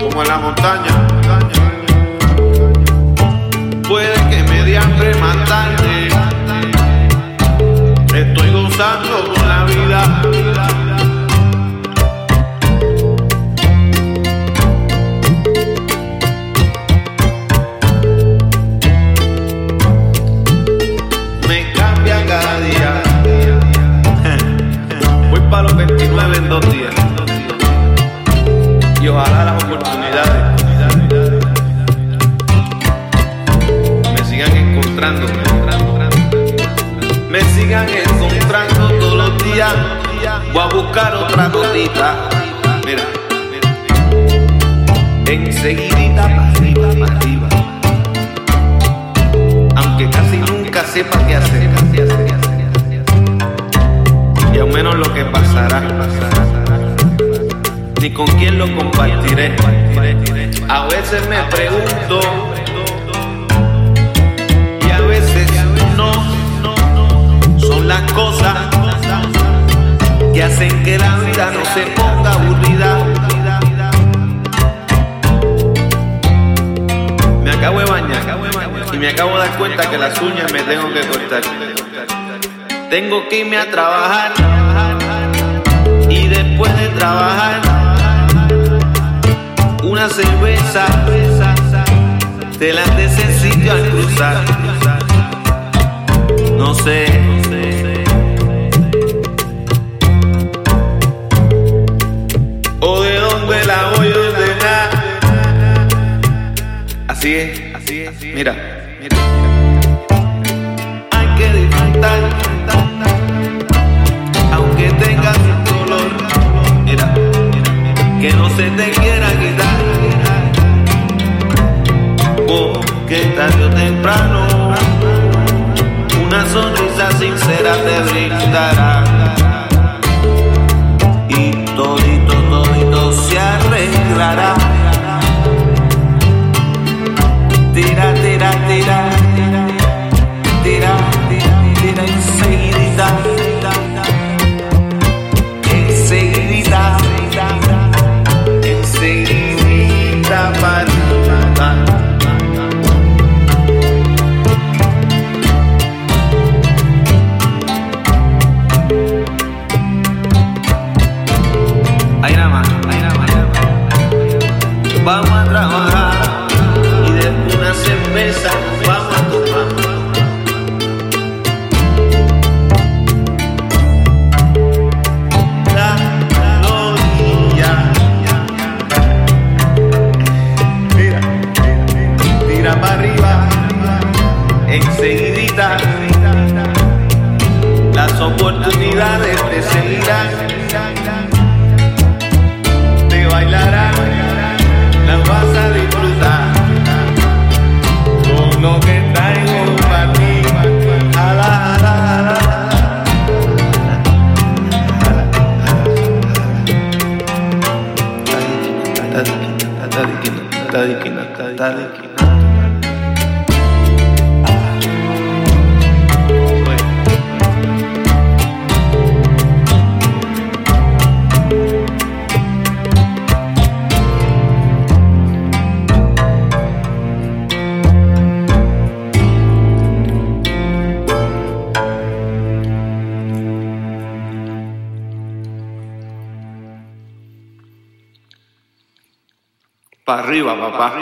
Como en la montaña. Los 29 en dos días. Y ojalá las oportunidades me sigan encontrando. Me sigan encontrando todos los días. Voy a buscar otra gotita. Mira, enseguidita para arriba, arriba. Aunque casi nunca sepa qué hacer. Ni con quién lo compartiré. A veces me pregunto. Y a veces no. Son las cosas que hacen que la vida no se ponga aburrida. Me acabo de bañar y me acabo de dar cuenta que las uñas me tengo que cortar. Tengo que irme a trabajar y después de trabajar una cerveza te la necesito al cruzar. No sé. O de dónde la voy a ordenar. Así es, así es. Mira, mira. Hay que disfrutar, aunque tengas temprano una sonrisa sincera te brindará. Y todito, todito se arreglará. Tira, tira, tira, y después una cerveza vamos a tomar. Enseguidita. Las oportunidades tadi kina tadi kina tadi Para arriba, papá.